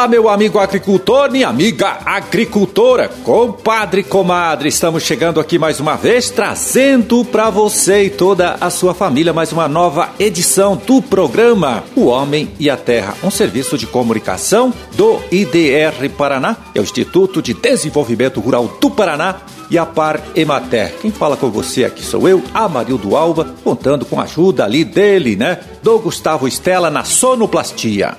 Olá, meu amigo agricultor, minha amiga agricultora, compadre, comadre, estamos chegando aqui mais uma vez, trazendo para você e toda a sua família mais uma nova edição do programa O Homem e a Terra, um serviço de comunicação do IDR Paraná, é o Instituto de Desenvolvimento Rural do Paraná, e a Par Emater. Quem fala com você aqui sou eu, Amarildo Alba, contando com a ajuda ali dele, né? Do Gustavo Estela na sonoplastia.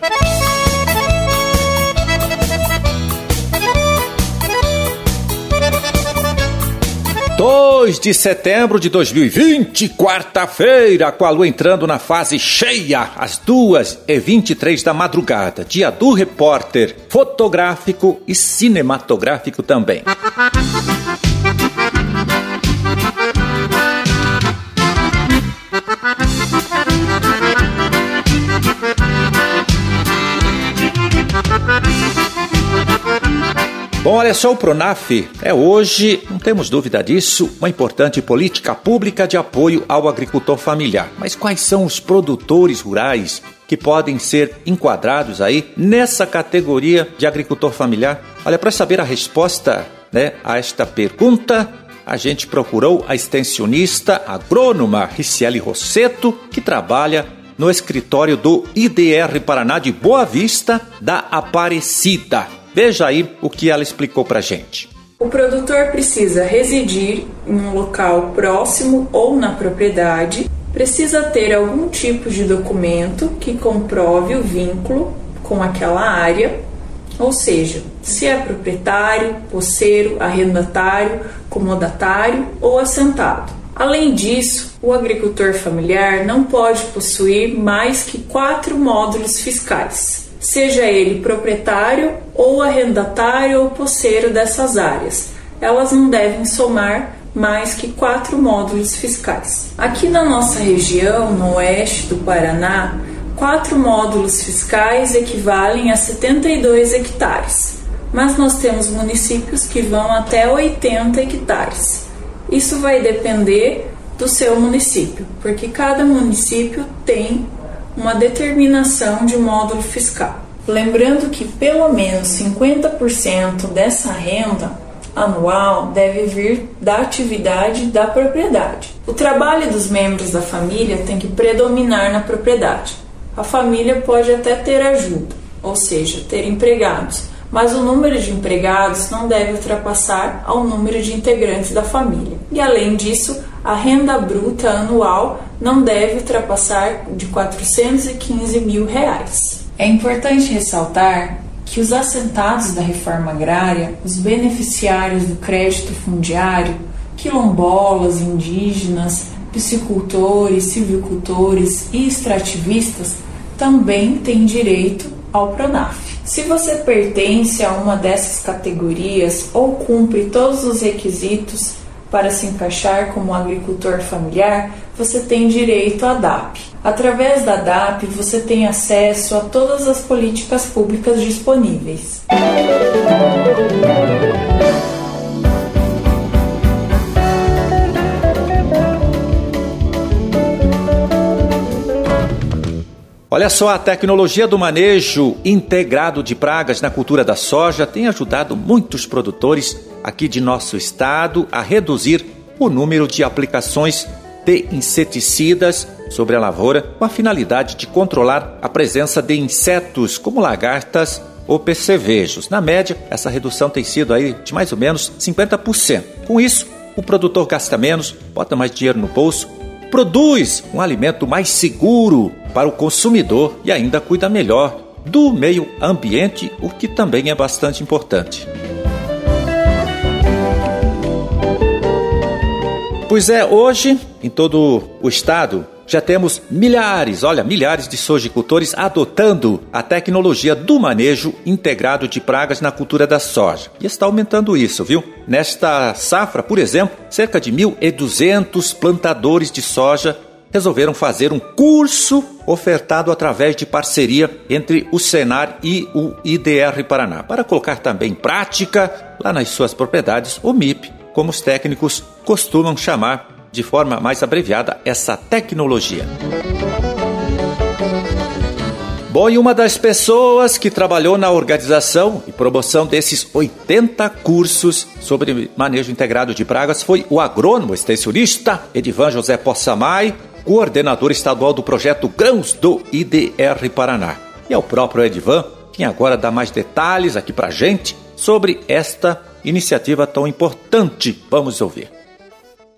2 de setembro de 2020, quarta-feira, com a lua entrando na fase cheia, às 2 e 23 da madrugada. Dia do repórter fotográfico e cinematográfico também. Bom, olha só, o Pronaf é hoje, não temos dúvida disso, uma importante política pública de apoio ao agricultor familiar. Mas quais são os produtores rurais que podem ser enquadrados aí nessa categoria de agricultor familiar? Olha, para saber a resposta né, a esta pergunta, a gente procurou a extensionista agrônoma Ricieli Rosseto, que trabalha no escritório do IDR Paraná de Boa Vista da Aparecida. Veja aí o que ela explicou para gente. O produtor precisa residir em um local próximo ou na propriedade, precisa ter algum tipo de documento que comprove o vínculo com aquela área, ou seja, se é proprietário, poceiro, arrendatário, comodatário ou assentado. Além disso, o agricultor familiar não pode possuir mais que quatro módulos fiscais seja ele proprietário ou arrendatário ou poceiro dessas áreas. Elas não devem somar mais que quatro módulos fiscais. Aqui na nossa região, no oeste do Paraná, quatro módulos fiscais equivalem a 72 hectares, mas nós temos municípios que vão até 80 hectares. Isso vai depender do seu município, porque cada município tem uma determinação de módulo fiscal. Lembrando que pelo menos 50% dessa renda anual deve vir da atividade da propriedade. O trabalho dos membros da família tem que predominar na propriedade. A família pode até ter ajuda, ou seja, ter empregados, mas o número de empregados não deve ultrapassar ao número de integrantes da família. E além disso, a renda bruta anual não deve ultrapassar de 415 mil reais. É importante ressaltar que os assentados da reforma agrária, os beneficiários do crédito fundiário, quilombolas, indígenas, piscicultores, silvicultores e extrativistas também têm direito ao PRONAF. Se você pertence a uma dessas categorias ou cumpre todos os requisitos para se encaixar como agricultor familiar, você tem direito à DAP. Através da DAP, você tem acesso a todas as políticas públicas disponíveis. Olha só, a tecnologia do manejo integrado de pragas na cultura da soja tem ajudado muitos produtores aqui de nosso estado a reduzir o número de aplicações de inseticidas sobre a lavoura com a finalidade de controlar a presença de insetos como lagartas ou percevejos. Na média, essa redução tem sido aí de mais ou menos 50%. Com isso, o produtor gasta menos, bota mais dinheiro no bolso, produz um alimento mais seguro para o consumidor e ainda cuida melhor do meio ambiente, o que também é bastante importante. Pois é, hoje, em todo o estado, já temos milhares, olha, milhares de sojicultores adotando a tecnologia do manejo integrado de pragas na cultura da soja. E está aumentando isso, viu? Nesta safra, por exemplo, cerca de 1.200 plantadores de soja resolveram fazer um curso ofertado através de parceria entre o Senar e o IDR Paraná, para colocar também em prática, lá nas suas propriedades, o MIP, como os técnicos costumam chamar de forma mais abreviada essa tecnologia. Bom, e uma das pessoas que trabalhou na organização e promoção desses 80 cursos sobre manejo integrado de pragas foi o agrônomo extensionista Edivan José Possamay, coordenador estadual do projeto Grãos do IDR Paraná. E é o próprio Edivan quem agora dá mais detalhes aqui pra gente sobre esta iniciativa tão importante. Vamos ouvir.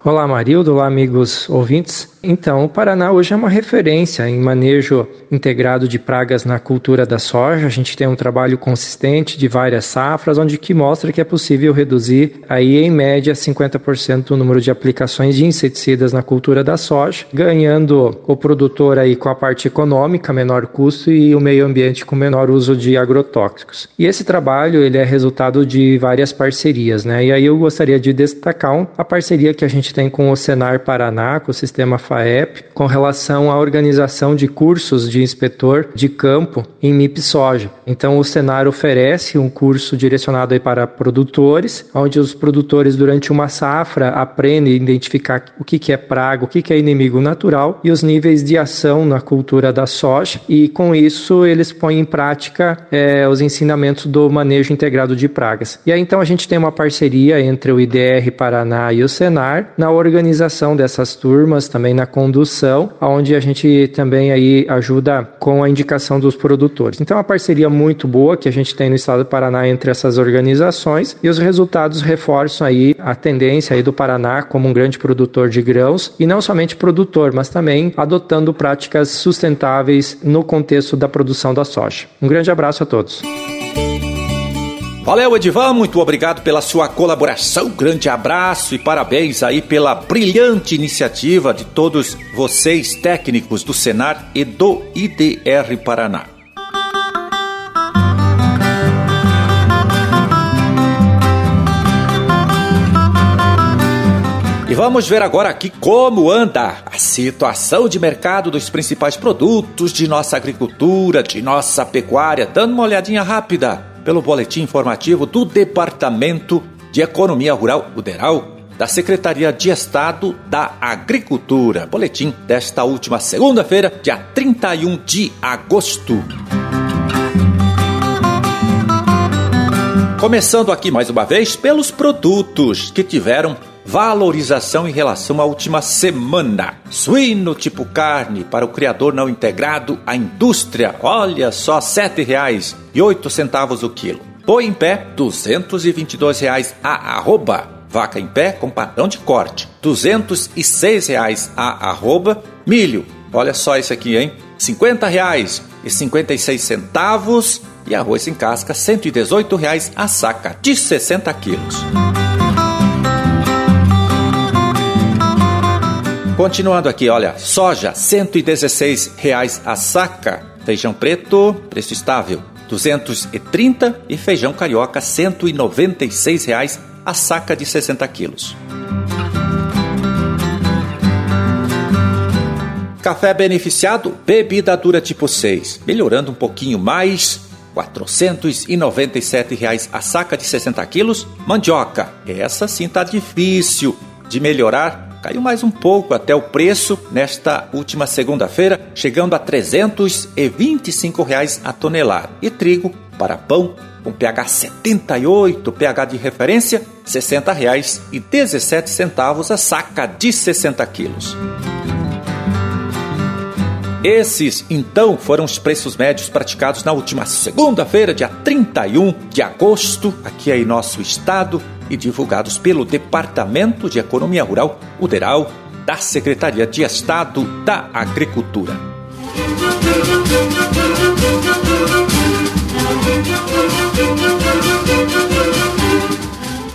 Olá, Marildo. Olá, amigos ouvintes. Então, o Paraná hoje é uma referência em manejo integrado de pragas na cultura da soja. A gente tem um trabalho consistente de várias safras, onde que mostra que é possível reduzir aí em média 50% o número de aplicações de inseticidas na cultura da soja, ganhando o produtor aí com a parte econômica, menor custo e o meio ambiente com menor uso de agrotóxicos. E esse trabalho, ele é resultado de várias parcerias, né? E aí eu gostaria de destacar a parceria que a gente tem com o Senar Paraná, com o sistema FAEP com relação à organização de cursos de inspetor de campo em MIP soja. Então o Senar oferece um curso direcionado para produtores, onde os produtores durante uma safra aprendem a identificar o que é praga, o que é inimigo natural e os níveis de ação na cultura da soja e com isso eles põem em prática é, os ensinamentos do manejo integrado de pragas. E aí então a gente tem uma parceria entre o IDR Paraná e o Senar na organização dessas turmas, também na na condução, onde a gente também aí ajuda com a indicação dos produtores. Então, é uma parceria muito boa que a gente tem no estado do Paraná entre essas organizações e os resultados reforçam aí a tendência aí do Paraná como um grande produtor de grãos e não somente produtor, mas também adotando práticas sustentáveis no contexto da produção da soja. Um grande abraço a todos. Valeu, Edivan, muito obrigado pela sua colaboração. Grande abraço e parabéns aí pela brilhante iniciativa de todos vocês, técnicos do Senar e do IDR Paraná. E vamos ver agora aqui como anda a situação de mercado dos principais produtos de nossa agricultura, de nossa pecuária, dando uma olhadinha rápida pelo boletim informativo do Departamento de Economia Rural, o DERAL, da Secretaria de Estado da Agricultura. Boletim desta última segunda-feira, dia 31 de agosto. Começando aqui mais uma vez pelos produtos que tiveram valorização em relação à última semana. Suíno tipo carne para o criador não integrado, a indústria, olha só, R$ 7,08 o quilo. Boi em pé, 222 reais a arroba. Vaca em pé com padrão de corte, 206 reais a arroba. Milho, olha só esse aqui, hein? 50 reais e 56 centavos. Arroz em casca, 118 reais a saca de 60 quilos. Continuando aqui, olha, soja, 116 reais a saca. Feijão preto, preço estável, 230 e feijão carioca, 196 reais a saca de 60 quilos. Café beneficiado, bebida dura tipo 6, melhorando um pouquinho mais, 497 reais a saca de 60 quilos. Mandioca, essa sim tá difícil de melhorar Caiu mais um pouco até o preço nesta última segunda-feira, chegando a 325 reais a tonelada. E trigo para pão com pH 78, pH de referência, R$ 60,17 a saca de 60 quilos. Esses, então, foram os preços médios praticados na última segunda-feira, dia 31 de agosto, aqui em nosso estado, e divulgados pelo Departamento de Economia Rural, o DERAL, da Secretaria de Estado da Agricultura.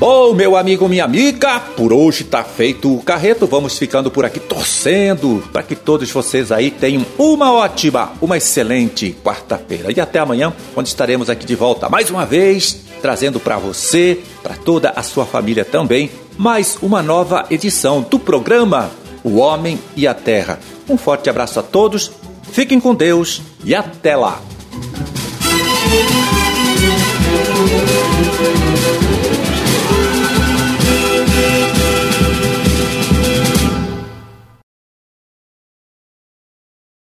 Bom, meu amigo, minha amiga, por hoje tá feito o carreto. Vamos ficando por aqui torcendo para que todos vocês aí tenham uma ótima, uma excelente quarta-feira. E até amanhã, quando estaremos aqui de volta mais uma vez, trazendo para você, para toda a sua família também, mais uma nova edição do programa O Homem e a Terra. Um forte abraço a todos, fiquem com Deus e até lá.